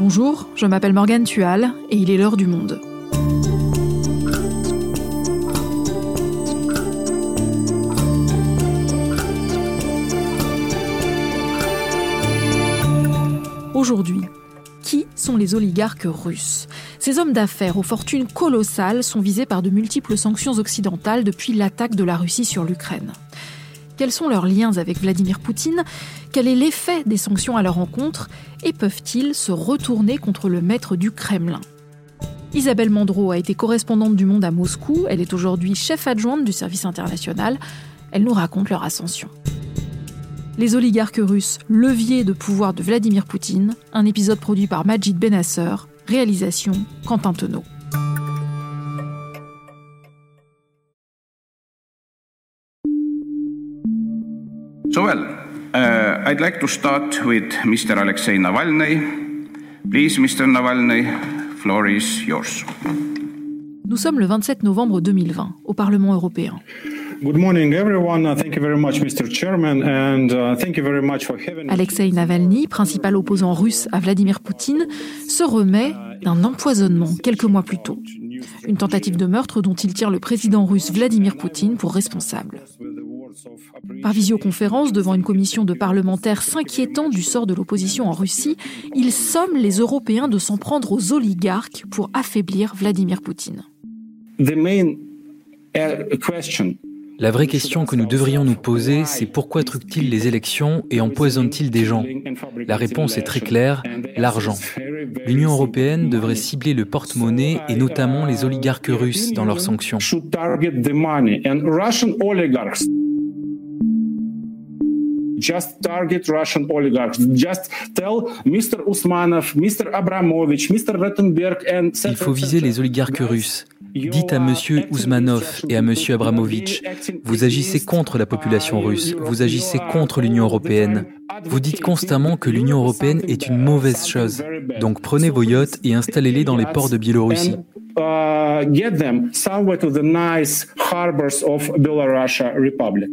Bonjour, je m'appelle Morgane Tual et il est l'heure du monde. Aujourd'hui, qui sont les oligarques russes? Ces hommes d'affaires aux fortunes colossales sont visés par de multiples sanctions occidentales depuis l'attaque de la Russie sur l'Ukraine. Quels sont leurs liens avec Vladimir Poutine Quel est l'effet des sanctions à leur encontre Et peuvent-ils se retourner contre le maître du Kremlin? Isabelle Mandreau a été correspondante du Monde à Moscou. Elle est aujourd'hui chef adjointe du service international. Elle nous raconte leur ascension. Les oligarques russes, levier de pouvoir de Vladimir Poutine, un épisode produit par Majid Benasser, réalisation Quentin Tenot. So well, uh, I'd like to start with Mr. Alexei Navalny. Please, Mr. Navalny, floor is yours. Nous sommes le 27 novembre 2020 au Parlement européen. Good morning, everyone. Thank you very much, Mr. Chairman, and thank you very much for having. Alexei Navalny, principal opposant russe à Vladimir Poutine, se remet d'un empoisonnement quelques mois plus tôt. Une tentative de meurtre dont il tire le président russe Vladimir Poutine pour responsable. Par visioconférence devant une commission de parlementaires s'inquiétant du sort de l'opposition en Russie, il somme les Européens de s'en prendre aux oligarques pour affaiblir Vladimir Poutine. Uh, La vraie question que nous devrions nous poser, c'est pourquoi truquent-ils les élections et empoisonnent-ils des gens? La réponse est très claire, l'argent. L'Union européenne devrait cibler le porte-monnaie et notamment les oligarques russes dans leurs sanctions. Just target Russian oligarchs. Just tell Mr. Usmanov, Mr. Abramovich, Mr. Rottenberg and Il faut viser les oligarques russes. Dites à M. Ousmanov et à M. Abramovich, vous agissez contre la population russe, vous agissez contre l'Union européenne. Vous dites constamment que l'Union européenne est une mauvaise chose. Donc prenez vos yachts et installez-les dans les ports de Biélorussie. uh, get them somewhere to the nice harbors of Belarusia Republic.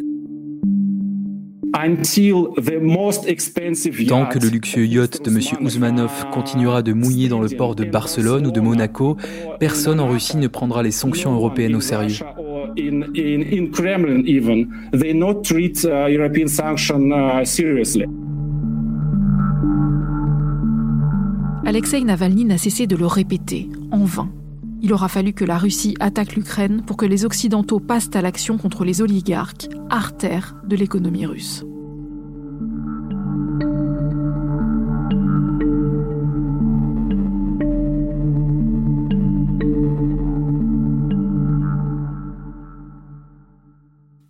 Tant que le luxueux yacht de M. Ousmanov continuera de mouiller dans le port de Barcelone ou de Monaco, personne en Russie ne prendra les sanctions européennes au sérieux. Alexei Navalny n'a cessé de le répéter, en vain. Il aura fallu que la Russie attaque l'Ukraine pour que les Occidentaux passent à l'action contre les oligarques, artères de l'économie russe.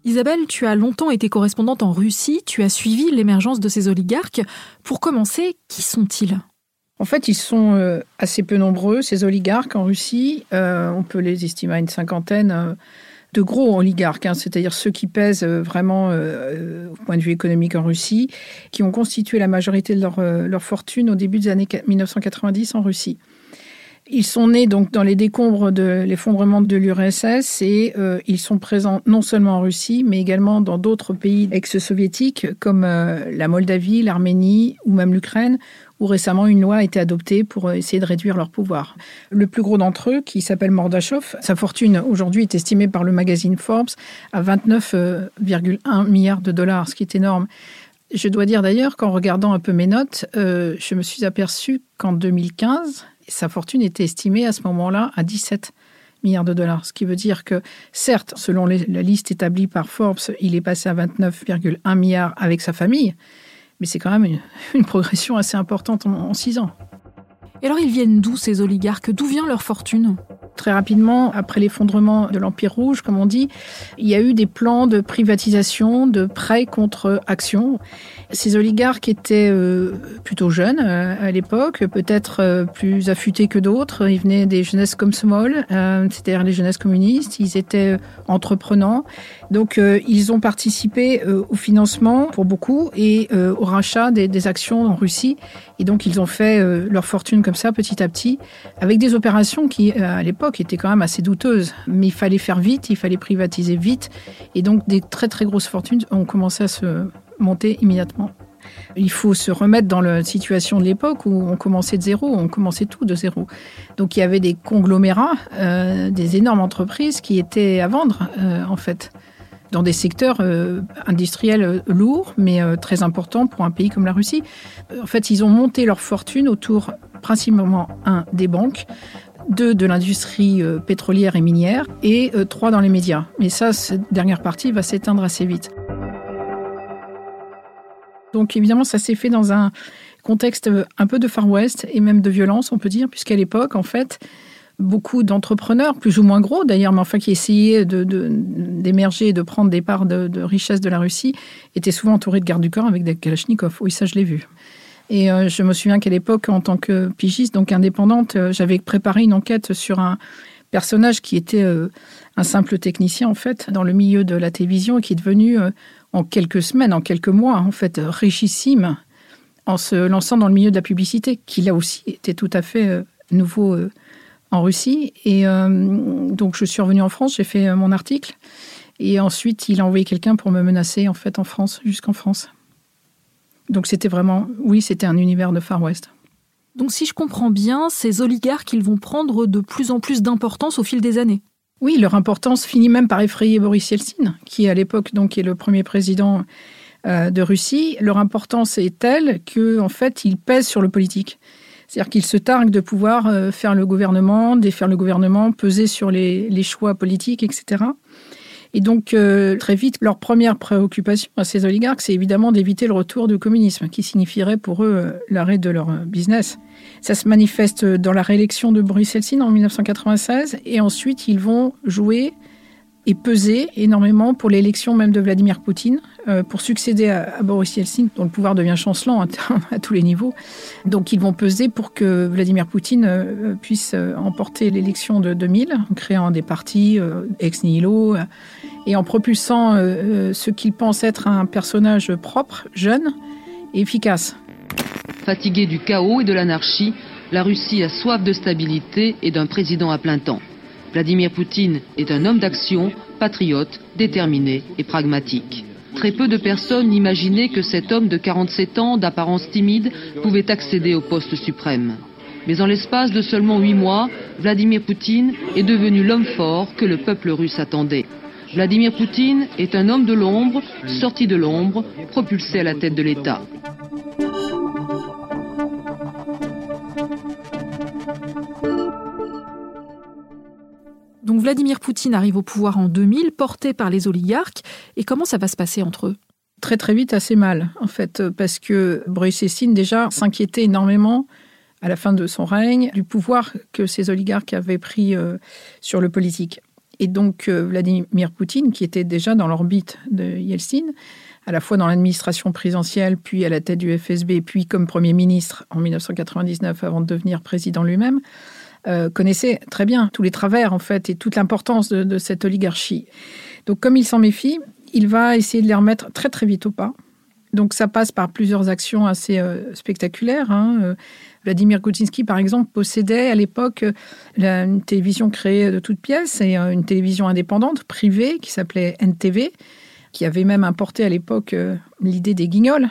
Isabelle, tu as longtemps été correspondante en Russie, tu as suivi l'émergence de ces oligarques. Pour commencer, qui sont-ils? En fait, ils sont euh, assez peu nombreux, ces oligarques en Russie. Euh, on peut les estimer à une cinquantaine euh, de gros oligarques, hein, c'est-à-dire ceux qui pèsent vraiment au point de vue économique en Russie, qui ont constitué la majorité de leur, leur fortune au début des années 1990 en Russie. Ils sont nés donc dans les décombres de l'effondrement de l'URSS et euh, ils sont présents non seulement en Russie, mais également dans d'autres pays ex-soviétiques comme euh, la Moldavie, l'Arménie ou même l'Ukraine, où récemment une loi a été adoptée pour essayer de réduire leur pouvoir. Le plus gros d'entre eux, qui s'appelle Mordachov, sa fortune aujourd'hui est estimée par le magazine Forbes à 29,1 milliards de dollars, ce qui est énorme. Je dois dire d'ailleurs qu'en regardant un peu mes notes, euh, je me suis aperçu qu'en 2015, sa fortune était estimée à ce moment-là à 17 milliards de dollars. Ce qui veut dire que, certes, selon la liste établie par Forbes, il est passé à 29,1 milliards avec sa famille, mais c'est quand même une, une progression assez importante en, en six ans. Et alors ils viennent d'où ces oligarques? D'où vient leur fortune? Très rapidement, après l'effondrement de l'Empire rouge, comme on dit, il y a eu des plans de privatisation, de prêts contre actions. Ces oligarques étaient euh, plutôt jeunes euh, à l'époque, peut-être euh, plus affûtés que d'autres. Ils venaient des jeunesses comme Small, c'est-à-dire les jeunesses communistes. Ils étaient entreprenants. Donc, ils ont participé au financement pour beaucoup et au rachat des, actions en Russie. Et donc, ils ont fait leur fortune comme ça, petit à petit, avec des opérations qui, à l'époque, étaient quand même assez douteuses. Mais il fallait faire vite, il fallait privatiser vite. Et donc, des très, très grosses fortunes ont commencé à se monter immédiatement. Il faut se remettre dans la situation de l'époque où on commençait de zéro, on commençait tout de zéro. Donc il y avait des conglomérats, euh, des énormes entreprises qui étaient à vendre, euh, en fait, dans des secteurs euh, industriels lourds, mais très importants pour un pays comme la Russie. En fait, ils ont monté leur fortune autour principalement, un, des banques, deux de l'industrie pétrolière et minière, et trois dans les médias. Mais ça, cette dernière partie va s'éteindre assez vite. Donc évidemment, ça s'est fait dans un contexte un peu de Far West et même de violence, on peut dire, puisqu'à l'époque, en fait, beaucoup d'entrepreneurs, plus ou moins gros d'ailleurs, mais enfin qui essayaient d'émerger de, et de prendre des parts de, richesse de la Russie, étaient souvent entourés de gardes du corps avec des Kalachnikov. Oui, ça, je l'ai vu. Et euh, je me souviens qu'à l'époque, en tant que pigiste, donc indépendante, euh, j'avais préparé une enquête sur un personnage qui était euh, un simple technicien, en fait, dans le milieu de la télévision et qui est devenu en quelques semaines, en quelques mois, en fait, richissime en se lançant dans le milieu de la publicité, qui là aussi était tout à fait nouveau en Russie. Et donc je suis revenue en France, j'ai fait mon article, et ensuite il a envoyé quelqu'un pour me menacer en fait en France, jusqu'en France. Donc c'était vraiment, oui, c'était un univers de Far West. Donc si je comprends bien, ces oligarques, ils vont prendre de plus en plus d'importance au fil des années. Oui, leur importance finit même par effrayer Boris Yeltsin, qui à l'époque donc est le premier président euh, de Russie. Leur importance est telle que en fait, ils pèsent sur le politique. C'est-à-dire qu'ils se targuent de pouvoir euh, faire le gouvernement, défaire le gouvernement, peser sur les, les choix politiques, etc. Et donc, euh, très vite, leur première préoccupation à ces oligarques, c'est évidemment d'éviter le retour du communisme, qui signifierait pour eux euh, l'arrêt de leur euh, business. Ça se manifeste dans la réélection de Boris Yeltsin en 1996, et ensuite, ils vont jouer et peser énormément pour l'élection même de Vladimir Poutine, euh, pour succéder à, Boris Yeltsin, dont le pouvoir devient chancelant à, tous les niveaux. Donc ils vont peser pour que Vladimir Poutine euh, puisse euh, emporter l'élection de 2000, en créant des partis ex nihilo et en propulsant ce qu'il pense être un personnage propre, jeune et efficace. Fatigué du chaos et de l'anarchie, la Russie a soif de stabilité et d'un président à plein temps. Vladimir Poutine est un homme d'action, patriote, déterminé et pragmatique. Très peu de personnes n'imaginaient que cet homme de 47 ans, d'apparence timide, pouvait accéder au poste suprême. Mais en l'espace de seulement huit mois, Vladimir Poutine est devenu l'homme fort que le peuple russe attendait. Vladimir Poutine est un homme de l'ombre, sorti de l'ombre, propulsé à la tête de l'État. Vladimir Poutine arrive au pouvoir en 2000, porté par les oligarques. Et comment ça va se passer entre eux? Très très vite, assez mal, en fait, parce que Boris Yeltsin déjà s'inquiétait énormément à la fin de son règne du pouvoir que ces oligarques avaient pris euh, sur le politique. Et donc euh, Vladimir Poutine, qui était déjà dans l'orbite de Yeltsin, à la fois dans l'administration présidentielle, puis à la tête du FSB, puis comme Premier ministre en 1999 avant de devenir président lui-même, euh, connaissait très bien tous les travers, en fait, et toute l'importance de, cette oligarchie. Donc, comme il s'en méfie, il va essayer de les remettre très, très vite au pas. Donc, ça passe par plusieurs actions assez euh, spectaculaires. Hein. Euh, Vladimir Koutinsky, par exemple, possédait à l'époque une télévision créée de toutes pièces et une télévision indépendante, privée, qui s'appelait NTV, qui avait même importé à l'époque l'idée des guignols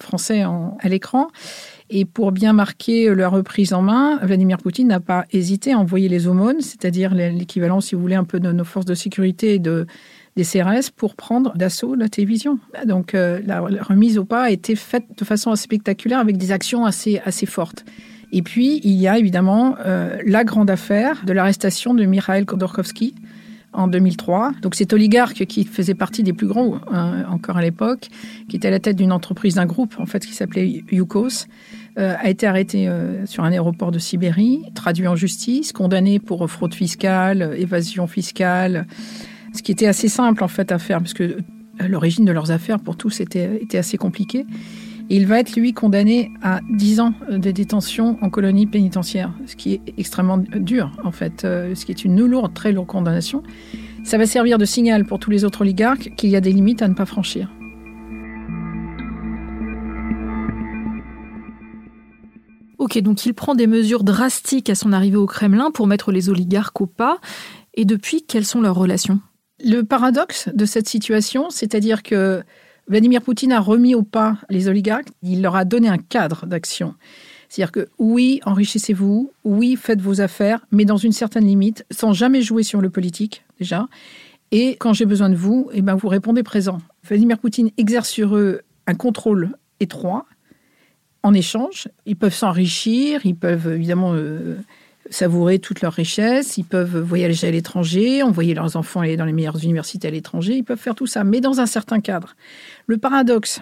français à l'écran. Et pour bien marquer leur reprise en main, Vladimir Poutine n'a pas hésité à envoyer les aumônes, c'est-à-dire l'équivalent, si vous voulez, un peu de nos forces de sécurité et de, des CRS pour prendre d'assaut la télévision. Donc euh, la, remise au pas a été faite de façon assez spectaculaire avec des actions assez, assez fortes. Et puis, il y a évidemment euh, la grande affaire de l'arrestation de Mikhail Khodorkovsky, en 2003. Donc cet oligarque qui faisait partie des plus grands euh, encore à l'époque, qui était à la tête d'une entreprise, d'un groupe en fait qui s'appelait Yukos, euh, a été arrêté euh, sur un aéroport de Sibérie, traduit en justice, condamné pour fraude fiscale, évasion fiscale, ce qui était assez simple en fait à faire parce que l'origine de leurs affaires pour tous était assez compliquée il va être, lui, condamné à 10 ans de détention en colonie pénitentiaire, ce qui est extrêmement dur, en fait, euh, ce qui est une lourde, très lourde condamnation. Ça va servir de signal pour tous les autres oligarques qu'il y a des limites à ne pas franchir. Ok, donc il prend des mesures drastiques à son arrivée au Kremlin pour mettre les oligarques au pas. Et depuis, quelles sont leurs relations? Le paradoxe de cette situation, c'est-à-dire que Vladimir Poutine a remis au pas les oligarques, il leur a donné un cadre d'action. C'est-à-dire que oui, enrichissez-vous, oui, faites vos affaires, mais dans une certaine limite, sans jamais jouer sur le politique, déjà. Et quand j'ai besoin de vous, eh ben, vous répondez présent. Vladimir Poutine exerce sur eux un contrôle étroit. En échange, ils peuvent s'enrichir, ils peuvent évidemment euh, savourer toute leur richesse, ils peuvent voyager à l'étranger, envoyer leurs enfants aller dans les meilleures universités à l'étranger, ils peuvent faire tout ça, mais dans un certain cadre. Le paradoxe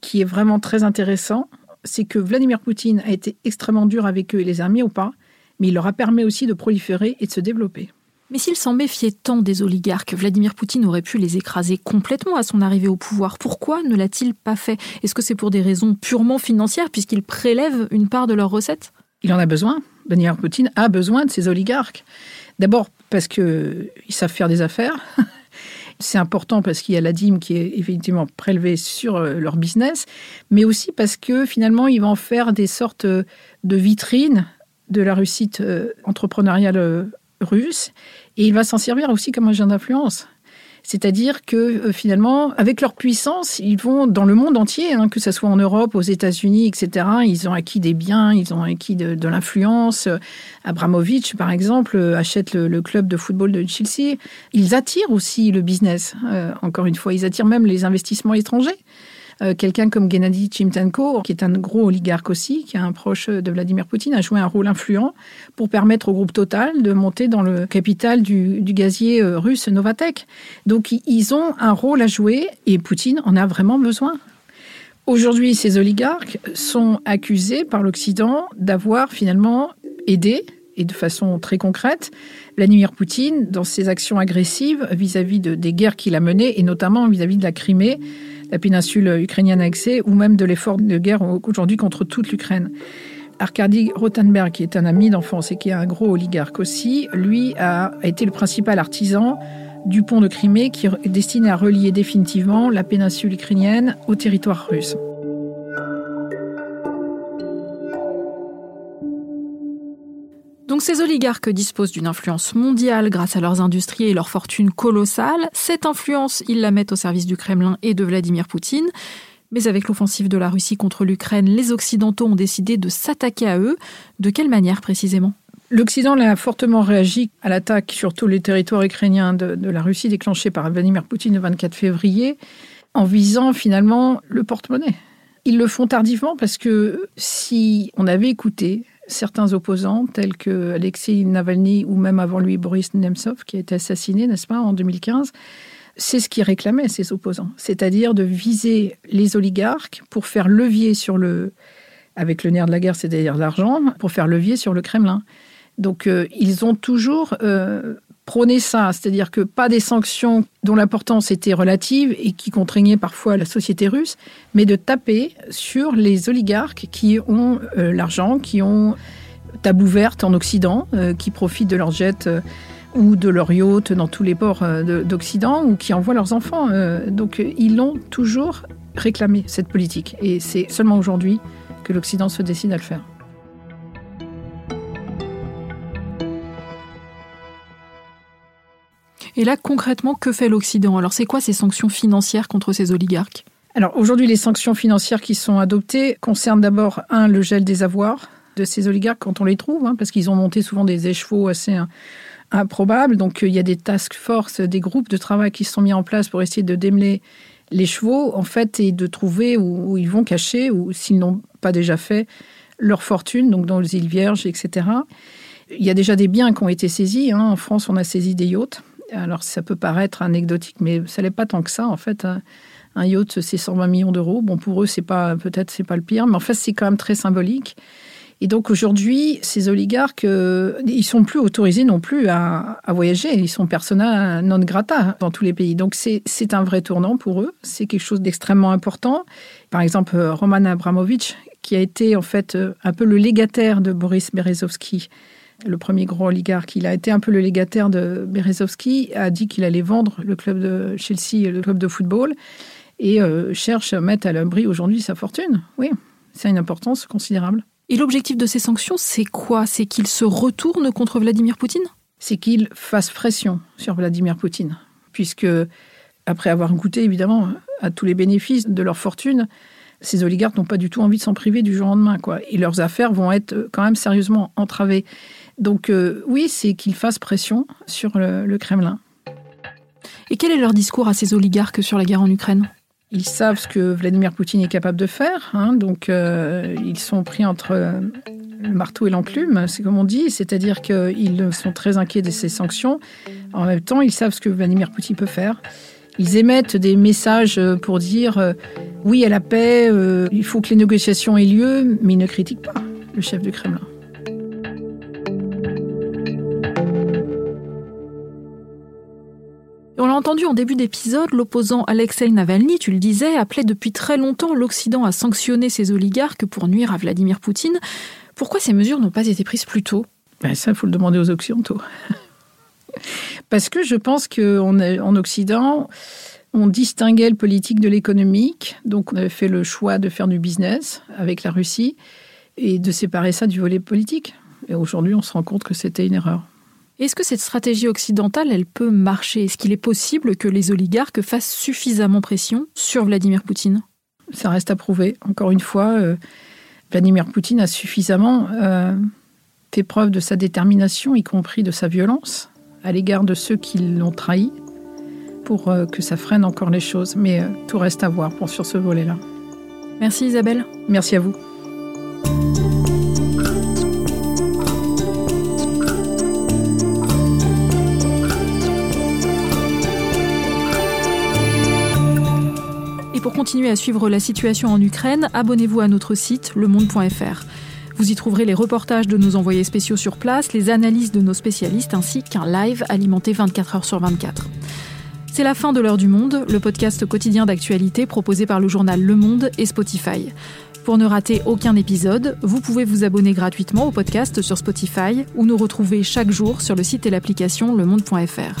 qui est vraiment très intéressant, c'est que Vladimir Poutine a été extrêmement dur avec eux et les a mis au pas, mais il leur a permis aussi de proliférer et de se développer. Mais s'il s'en méfiait tant des oligarques, Vladimir Poutine aurait pu les écraser complètement à son arrivée au pouvoir. Pourquoi ne l'a-t-il pas fait? Est-ce que c'est pour des raisons purement financières, puisqu'il prélève une part de leurs recettes? Il en a besoin. Vladimir Poutine a besoin de ces oligarques. D'abord parce qu'ils savent faire des affaires. C'est important parce qu'il y a la dîme qui est effectivement prélevée sur euh, leur business, mais aussi parce que finalement, ils vont faire des sortes de vitrines de la réussite euh, entrepreneuriale euh, russe, et il va s'en servir aussi comme agent d'influence. C'est-à-dire que euh, finalement, avec leur puissance, ils vont dans le monde entier, hein, que ce soit en Europe, aux États-Unis, etc. Ils ont acquis des biens, ils ont acquis de, l'influence. Abramovich, par exemple, achète le, club de football de Chelsea. Ils attirent aussi le business. Euh, encore une fois, ils attirent même les investissements étrangers. Euh, quelqu'un comme Gennady Chimtenko, qui est un gros oligarque aussi, qui est un proche de Vladimir Poutine, a joué un rôle influent pour permettre au groupe Total de monter dans le capital du, gazier euh, russe Novatek. Donc ils ont un rôle à jouer et Poutine en a vraiment besoin. Aujourd'hui, ces oligarques sont accusés par l'Occident d'avoir finalement aidé, et de façon très concrète, Vladimir Poutine dans ses actions agressives vis-à-vis de, des guerres qu'il a menées, et notamment vis à -vis de la Crimée, la péninsule ukrainienne accès ou même de l'effort de guerre aujourd'hui contre toute l'Ukraine. Arkady Rothenberg, qui est un ami d'enfance et qui est un gros oligarque aussi, lui a été le principal artisan du pont de Crimée qui est destiné à relier définitivement la péninsule ukrainienne au territoire russe. Ces oligarques disposent d'une influence mondiale grâce à leurs industries et leurs fortunes colossales. Cette influence, ils la mettent au service du Kremlin et de Vladimir Poutine. Mais avec l'offensive de la Russie contre l'Ukraine, les Occidentaux ont décidé de s'attaquer à eux. De quelle manière précisément? L'Occident a fortement réagi à l'attaque sur tous les territoires ukrainiens de, de, la Russie déclenchée par Vladimir Poutine le 24 février, en visant finalement le porte-monnaie. Ils le font tardivement parce que si on avait écouté certains opposants, tels que Alexei Navalny ou même avant lui Boris Nemtsov, qui a été assassiné, n'est-ce pas, en 2015, c'est ce qui réclamait ces opposants, c'est-à-dire de viser les oligarques pour faire levier sur le, avec le nerf de la guerre, c'est-à-dire l'argent, pour faire levier sur le Kremlin. Donc euh, ils ont toujours euh, prôné ça, c'est-à-dire que pas des sanctions dont l'importance était relative et qui contraignaient parfois la société russe, mais de taper sur les oligarques qui ont euh, l'argent, qui ont table ouverte en Occident, qui profitent de leurs jets ou de leurs yachts dans tous les ports d'Occident ou qui envoient leurs enfants. donc ils l'ont toujours réclamé, cette politique. Et c'est seulement aujourd'hui que l'Occident se décide à le faire. Et là, concrètement, que fait l'Occident? Alors, c'est quoi ces sanctions financières contre ces oligarques? Alors, aujourd'hui, les sanctions financières qui sont adoptées concernent d'abord, un, le gel des avoirs de ces oligarques quand on les trouve, hein, parce qu'ils ont monté souvent des écheveaux assez improbables. Donc, il y a des task force, des groupes de travail qui se sont mis en place pour essayer de démêler les chevaux, en fait, et de trouver où, ils vont cacher, ou s'ils n'ont pas déjà fait, leur fortune, donc dans les îles Vierges, etc. Il y a déjà des biens qui ont été saisis. Hein. En France, on a saisi des yachts. Alors ça peut paraître anecdotique, mais ça n'est pas tant que ça en fait. Un, yacht, c'est 120 millions d'euros. Bon, pour eux, c'est pas peut-être c'est pas le pire, mais en fait, c'est quand même très symbolique. Et donc aujourd'hui, ces oligarques, euh, ils sont plus autorisés non plus à, voyager. Ils sont persona non grata dans tous les pays. Donc c'est un vrai tournant pour eux. C'est quelque chose d'extrêmement important. Par exemple, Roman Abramovich, qui a été en fait un peu le légataire de Boris Berezovsky le premier gros oligarque, il a été un peu le légataire de Berezovski, a dit qu'il allait vendre le club de Chelsea, le club de football, et euh, cherche à mettre à l'abri aujourd'hui sa fortune. Oui, c'est une importance considérable. Et l'objectif de ces sanctions, c'est quoi? C'est qu'il se retourne contre Vladimir Poutine? C'est qu'il fasse pression sur Vladimir Poutine, puisque après avoir goûté évidemment à tous les bénéfices de leur fortune, ces oligarques n'ont pas du tout envie de s'en priver du jour au lendemain. Quoi. Et leurs affaires vont être quand même sérieusement entravées. Donc euh, oui, c'est qu'ils fassent pression sur le, Kremlin. Et quel est leur discours à ces oligarques sur la guerre en Ukraine? Ils savent ce que Vladimir Poutine est capable de faire, hein. donc euh, ils sont pris entre le marteau et l'enclume, c'est comme on dit, c'est-à-dire qu'ils sont très inquiets de ces sanctions. En même temps, ils savent ce que Vladimir Poutine peut faire. Ils émettent des messages pour dire euh, oui à la paix, il faut que les négociations aient lieu, mais ils ne critiquent pas le chef du Kremlin. Entendu en début d'épisode, l'opposant Alexei Navalny, tu le disais, appelait depuis très longtemps l'Occident à sanctionner ces oligarques pour nuire à Vladimir Poutine. Pourquoi ces mesures n'ont pas été prises plus tôt? Ben Ça, il faut le demander aux Occidentaux. Parce que je pense qu'en Occident, on distinguait le politique de l'économique. Donc on avait fait le choix de faire du business avec la Russie et de séparer ça du volet politique. Et aujourd'hui, on se rend compte que c'était une erreur. Est-ce que cette stratégie occidentale, elle peut marcher? Est-ce qu'il est possible que les oligarques fassent suffisamment pression sur Vladimir Poutine? Ça reste à prouver. Encore une fois, euh, Vladimir Poutine a suffisamment euh, fait preuve de sa détermination, y compris de sa violence, à l'égard de ceux qui l'ont trahi, pour euh, que ça freine encore les choses. Mais tout reste à voir pour sur ce volet-là. Merci Isabelle. Merci à vous. Continuer à suivre la situation en Ukraine, abonnez-vous à notre site lemonde.fr. Vous y trouverez les reportages de nos envoyés spéciaux sur place, les analyses de nos spécialistes ainsi qu'un live alimenté 24 heures sur 24. C'est la fin de l'heure du monde, le podcast quotidien d'actualité proposé par le journal Le Monde et Spotify. Pour ne rater aucun épisode, vous pouvez vous abonner gratuitement au podcast sur Spotify ou nous retrouver chaque jour sur le site et l'application lemonde.fr.